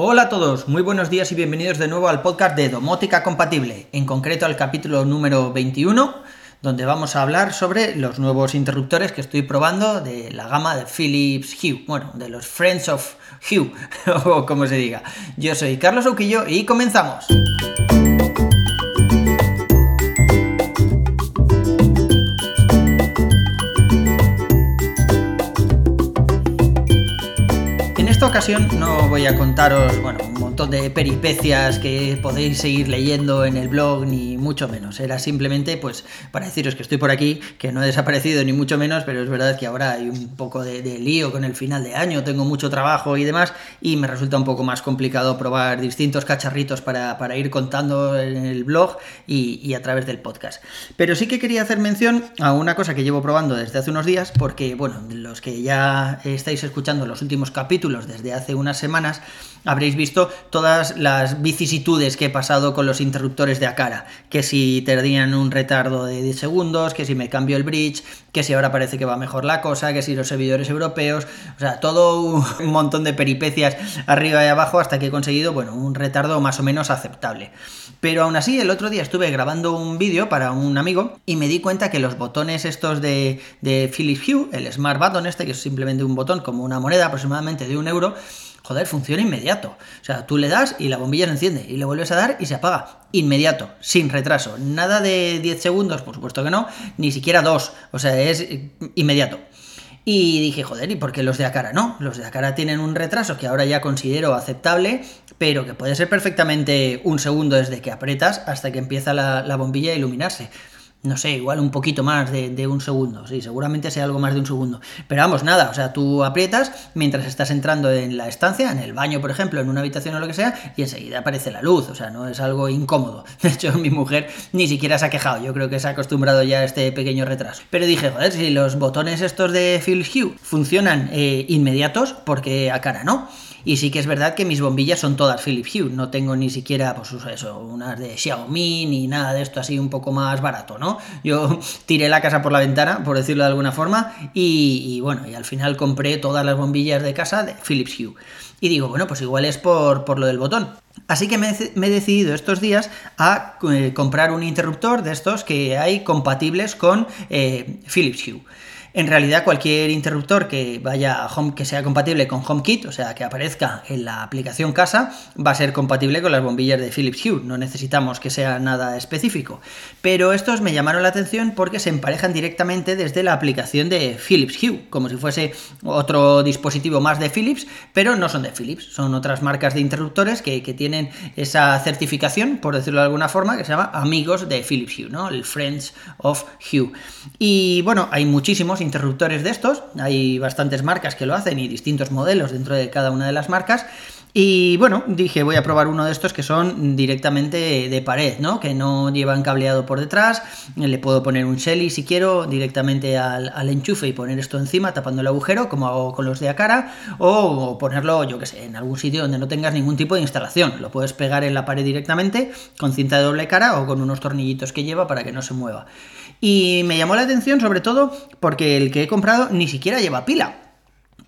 Hola a todos, muy buenos días y bienvenidos de nuevo al podcast de Domótica Compatible, en concreto al capítulo número 21, donde vamos a hablar sobre los nuevos interruptores que estoy probando de la gama de Philips Hue, bueno, de los Friends of Hue, o como se diga. Yo soy Carlos Auquillo y comenzamos. No voy a contaros, bueno, de peripecias que podéis seguir leyendo en el blog, ni mucho menos. Era simplemente, pues, para deciros que estoy por aquí, que no he desaparecido ni mucho menos, pero es verdad que ahora hay un poco de, lío con el final de año, tengo mucho trabajo y demás, y me resulta un poco más complicado probar distintos cacharritos para, ir contando en el blog y, y a través del podcast. Pero sí que quería hacer mención a una cosa que llevo probando desde hace unos días, porque, bueno, los que ya estáis escuchando los últimos capítulos desde hace unas semanas, habréis visto todas las vicisitudes que he pasado con los interruptores de Akara, que si tenían un retardo de 10 segundos, que si me cambio el bridge, que si ahora parece que va mejor la cosa, que si los servidores europeos, o sea, todo un montón de peripecias arriba y abajo hasta que he conseguido, bueno, un retardo más o menos aceptable. Pero aún así, el otro día estuve grabando un vídeo para un amigo y me di cuenta que los botones estos de, de Philips Hue, el Smart Button este, que es simplemente un botón como una moneda aproximadamente de un euro, joder, funciona inmediato. O sea, tú le das y la bombilla se enciende y le vuelves a dar y se apaga. Inmediato, sin retraso. Nada de 10 segundos, por supuesto que no, ni siquiera dos. O sea, es inmediato. Y dije, joder, ¿y por qué los de Akara no? Los de Akara tienen un retraso que ahora ya considero aceptable, pero que puede ser perfectamente un segundo desde que apretas hasta que empieza la bombilla a iluminarse no sé, igual un poquito más de, un segundo, sí, seguramente sea algo más de un segundo. Pero vamos, nada, o sea, tú aprietas mientras estás entrando en la estancia, en el baño, por ejemplo, en una habitación o lo que sea, y enseguida aparece la luz, o sea, no es algo incómodo. De hecho, mi mujer ni siquiera se ha quejado, yo creo que se ha acostumbrado ya a este pequeño retraso. Pero dije, joder, si los botones estos de Phil Hue funcionan eh, inmediatos, porque a cara no. Y sí que es verdad que mis bombillas son todas Philips Hue, no tengo ni siquiera, pues eso, unas de Xiaomi ni nada de esto así un poco más barato, ¿no? Yo tiré la casa por la ventana, por decirlo de alguna forma, y, bueno, y al final compré todas las bombillas de casa de Philips Hue. Y digo, bueno, pues igual es por, por lo del botón. Así que me, he decidido estos días a eh, comprar un interruptor de estos que hay compatibles con eh, Philips Hue. En realidad, cualquier interruptor que vaya a Home, que sea compatible con HomeKit, o sea, que aparezca en la aplicación casa, va a ser compatible con las bombillas de Philips Hue. No necesitamos que sea nada específico. Pero estos me llamaron la atención porque se emparejan directamente desde la aplicación de Philips Hue, como si fuese otro dispositivo más de Philips, pero no son de Philips, son otras marcas de interruptores que, tienen esa certificación, por decirlo de alguna forma, que se llama amigos de Philips Hue, ¿no? El Friends of Hue. Y bueno, hay muchísimos interruptores de estos, hay bastantes marcas que lo hacen y distintos modelos dentro de cada una de las marcas. Y bueno, dije, voy a probar uno de estos que son directamente de pared, ¿no? Que no llevan cableado por detrás. Le puedo poner un Shelly si quiero directamente al, enchufe y poner esto encima tapando el agujero, como hago con los de Acara. O ponerlo, yo que sé, en algún sitio donde no tengas ningún tipo de instalación. Lo puedes pegar en la pared directamente con cinta de doble cara o con unos tornillitos que lleva para que no se mueva. Y me llamó la atención sobre todo porque el que he comprado ni siquiera lleva pila.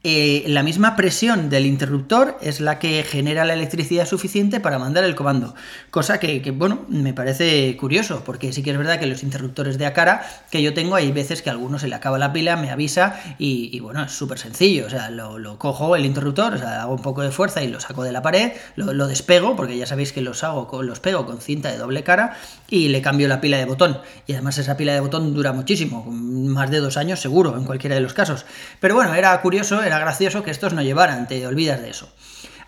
Eh, la misma presión del interruptor es la que genera la electricidad suficiente para mandar el comando. Cosa que, bueno, me parece curioso, porque sí que es verdad que los interruptores de Akara que yo tengo, hay veces que a alguno se le acaba la pila, me avisa y, bueno, es súper sencillo. O sea, lo, cojo el interruptor, o sea, hago un poco de fuerza y lo saco de la pared, lo, despego, porque ya sabéis que los hago, los pego con cinta de doble cara y le cambio la pila de botón. Y además esa pila de botón dura muchísimo, más de dos años seguro, en cualquiera de los casos. Pero bueno, era curioso, era gracioso que estos no llevaran, te olvidas de eso.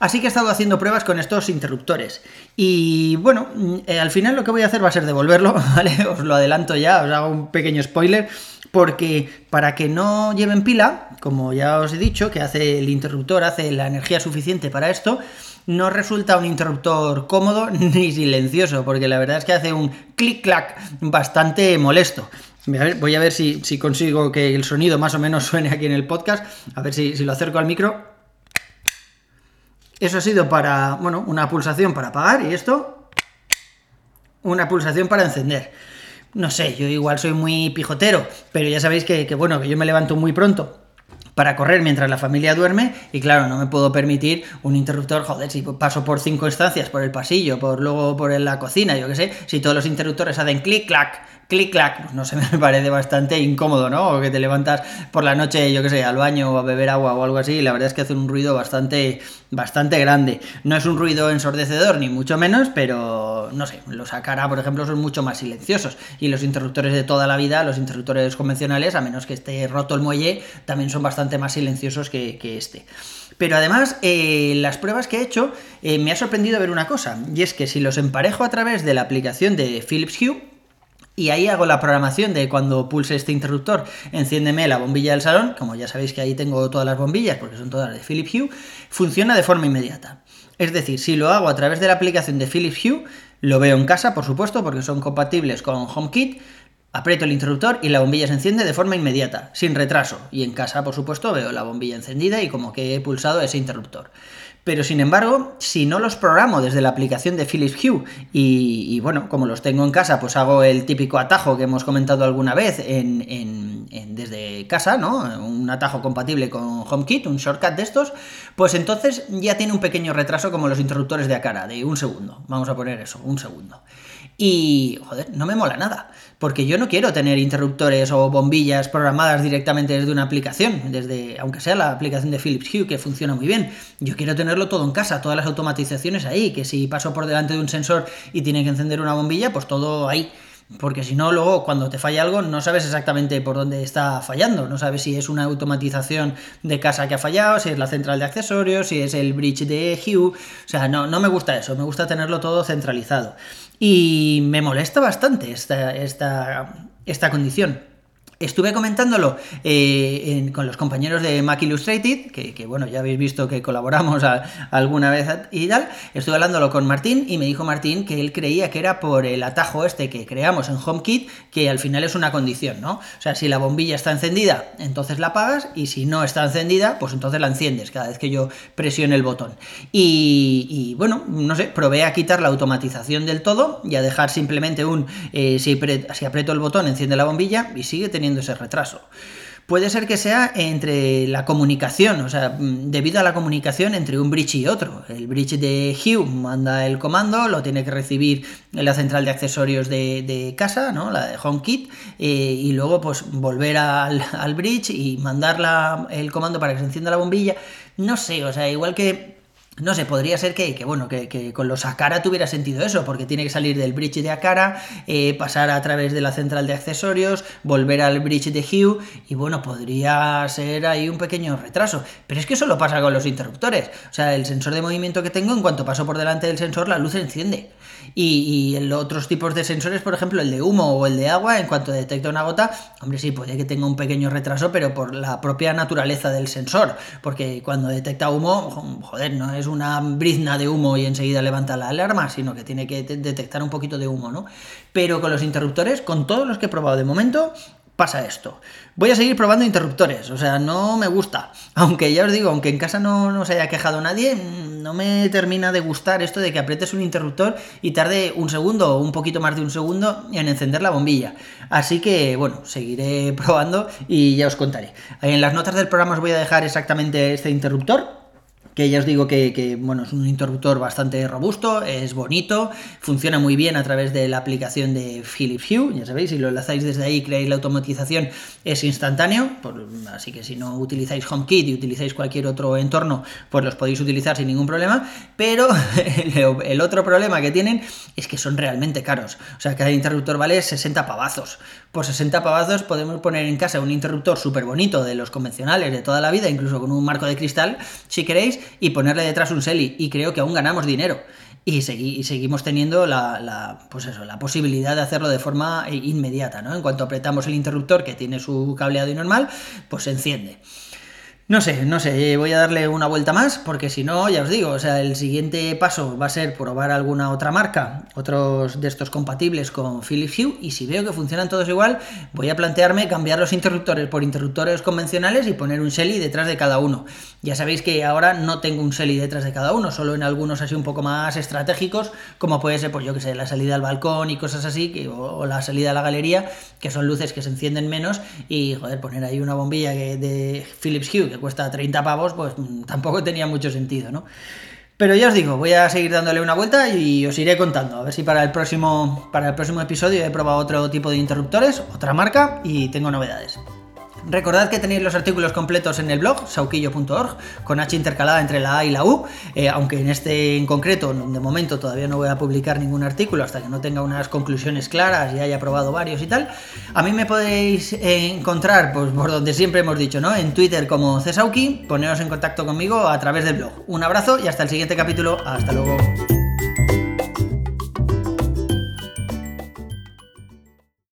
Así que he estado haciendo pruebas con estos interruptores. Y bueno, eh, al final lo que voy a hacer va a ser devolverlo, ¿vale? Os lo adelanto ya, os hago un pequeño spoiler, porque para que no lleven pila, como ya os he dicho, que hace el interruptor, hace la energía suficiente para esto, no resulta un interruptor cómodo ni silencioso, porque la verdad es que hace un clic-clac bastante molesto. Voy a ver si, consigo que el sonido más o menos suene aquí en el podcast. A ver si, lo acerco al micro. Eso ha sido para, bueno, una pulsación para apagar y esto, una pulsación para encender. No sé, yo igual soy muy pijotero, pero ya sabéis que, que bueno, que yo me levanto muy pronto para correr mientras la familia duerme y claro, no me puedo permitir un interruptor, joder, si paso por cinco instancias, por el pasillo, por luego por la cocina, yo qué sé, si todos los interruptores hacen clic, clac, clic, clac, pues no sé, me parece bastante incómodo, ¿no? O que te levantas por la noche, yo qué sé, al baño o a beber agua o algo así, y la verdad es que hace un ruido bastante, bastante grande. No es un ruido ensordecedor, ni mucho menos, pero no sé, los Akara, por ejemplo, son mucho más silenciosos, y los interruptores de toda la vida, los interruptores convencionales, a menos que esté roto el muelle, también son bastante más silenciosos que, este. Pero además, eh, las pruebas que he hecho, eh, me ha sorprendido ver una cosa, y es que si los emparejo a través de la aplicación de Philips Hue, y ahí hago la programación de cuando pulse este interruptor, enciéndeme la bombilla del salón, como ya sabéis que ahí tengo todas las bombillas porque son todas de Philips Hue, funciona de forma inmediata. Es decir, si lo hago a través de la aplicación de Philips Hue, lo veo en casa, por supuesto, porque son compatibles con HomeKit, aprieto el interruptor y la bombilla se enciende de forma inmediata, sin retraso. Y en casa, por supuesto, veo la bombilla encendida y como que he pulsado ese interruptor. Pero sin embargo, si no los programo desde la aplicación de Philips Hue y, bueno, como los tengo en casa, pues hago el típico atajo que hemos comentado alguna vez en, desde casa, ¿no? Un atajo compatible con HomeKit, un shortcut de estos, pues entonces ya tiene un pequeño retraso como los interruptores de Akara, de un segundo. Vamos a poner eso, un segundo. Y, joder, no me mola nada, porque yo no quiero tener interruptores o bombillas programadas directamente desde una aplicación, desde, aunque sea la aplicación de Philips Hue, que funciona muy bien. Yo quiero todo en casa, todas las automatizaciones ahí, que si paso por delante de un sensor y tiene que encender una bombilla, pues todo ahí. Porque si no, luego cuando te falla algo no sabes exactamente por dónde está fallando. No sabes si es una automatización de casa que ha fallado, si es la central de accesorios, si es el bridge de Hue. O sea, no, no me gusta eso, me gusta tenerlo todo centralizado. Y me molesta bastante esta, esta, esta condición. Estuve comentándolo eh, con los compañeros de Mac Illustrated, que, bueno, ya habéis visto que colaboramos alguna vez y tal. Estuve hablándolo con Martín y me dijo Martín que él creía que era por el atajo este que creamos en HomeKit, que al final es una condición, ¿no? O sea, si la bombilla está encendida, entonces la apagas y si no está encendida, pues entonces la enciendes cada vez que yo presione el botón. Y, bueno, no sé, probé a quitar la automatización del todo y a dejar simplemente un, eh, si, si aprieto el botón, enciende la bombilla y sigue teniendo ese retraso. Puede ser que sea entre la comunicación, o sea, mm, debido a la comunicación entre un bridge y otro. El bridge de Hue manda el comando, lo tiene que recibir en la central de accesorios de, casa, ¿no? la de HomeKit, eh, y luego pues volver al, al bridge y mandar el comando para que se encienda la bombilla. No sé, o sea, igual que no sé, podría ser que, bueno, que, con los Akara tuviera sentido eso, porque tiene que salir del bridge de Akara, eh, pasar a través de la central de accesorios, volver al bridge de Hue, y bueno, podría ser ahí un pequeño retraso. Pero es que eso lo pasa con los interruptores. O sea, el sensor de movimiento que tengo, en cuanto paso por delante del sensor, la luz se enciende. Y, en otros tipos de sensores, por ejemplo, el de humo o el de agua, en cuanto detecta una gota, hombre, sí, puede que tenga un pequeño retraso, pero por la propia naturaleza del sensor. Porque cuando detecta humo, joder, no es una brizna de humo y enseguida levanta la alarma, sino que tiene que detectar un poquito de humo, ¿no? Pero con los interruptores, con todos los que he probado de momento, pasa esto. Voy a seguir probando interruptores, o sea, no me gusta. Aunque ya os digo, aunque en casa no, se haya quejado nadie, no me termina de gustar esto de que aprietes un interruptor y tarde un segundo o un poquito más de un segundo en encender la bombilla. Así que, bueno, seguiré probando y ya os contaré. En las notas del programa os voy a dejar exactamente este interruptor que ya os digo que, bueno, es un interruptor bastante robusto, es bonito, funciona muy bien a través de la aplicación de Philips Hue, ya sabéis, si lo enlazáis desde ahí, creáis la automatización, es instantáneo, así que si no utilizáis HomeKit y utilizáis cualquier otro entorno, pues los podéis utilizar sin ningún problema, pero el, otro problema que tienen es que son realmente caros, o sea, cada interruptor vale 60 pavazos, por 60 pavazos podemos poner en casa un interruptor súper bonito de los convencionales de toda la vida, incluso con un marco de cristal, si queréis, y ponerle detrás un Selly. Y creo que aún ganamos dinero. Y, seguimos teniendo la, pues la posibilidad de hacerlo de forma inmediata. ¿no? En cuanto apretamos el interruptor, que tiene su cableado y normal, pues se enciende. No sé, no sé, voy a darle una vuelta más porque si no, ya os digo, o sea, el siguiente paso va a ser probar alguna otra marca, otros de estos compatibles con Philips Hue y si veo que funcionan todos igual, voy a plantearme cambiar los interruptores por interruptores convencionales y poner un Shelly detrás de cada uno. Ya sabéis que ahora no tengo un Shelly detrás de cada uno, solo en algunos así un poco más estratégicos, como puede ser, pues yo que sé, la salida al balcón y cosas así, que, o, la salida a la galería, que son luces que se encienden menos y, joder, poner ahí una bombilla de Philips Hue que cuesta 30 pavos, pues mm, tampoco tenía mucho sentido, ¿no? Pero ya os digo, voy a seguir dándole una vuelta y os iré contando. A ver si para el próximo, para el próximo episodio he probado otro tipo de interruptores, otra marca y tengo novedades. Recordad que tenéis los artículos completos en el blog, sauquillo.org, con H intercalada entre la A y la U, eh, aunque en este en concreto, de momento todavía no voy a publicar ningún artículo hasta que no tenga unas conclusiones claras y haya probado varios y tal. A mí me podéis encontrar, pues por donde siempre hemos dicho, ¿no? En Twitter como Cesauki, poneros en contacto conmigo a través del blog. Un abrazo y hasta el siguiente capítulo. Hasta luego.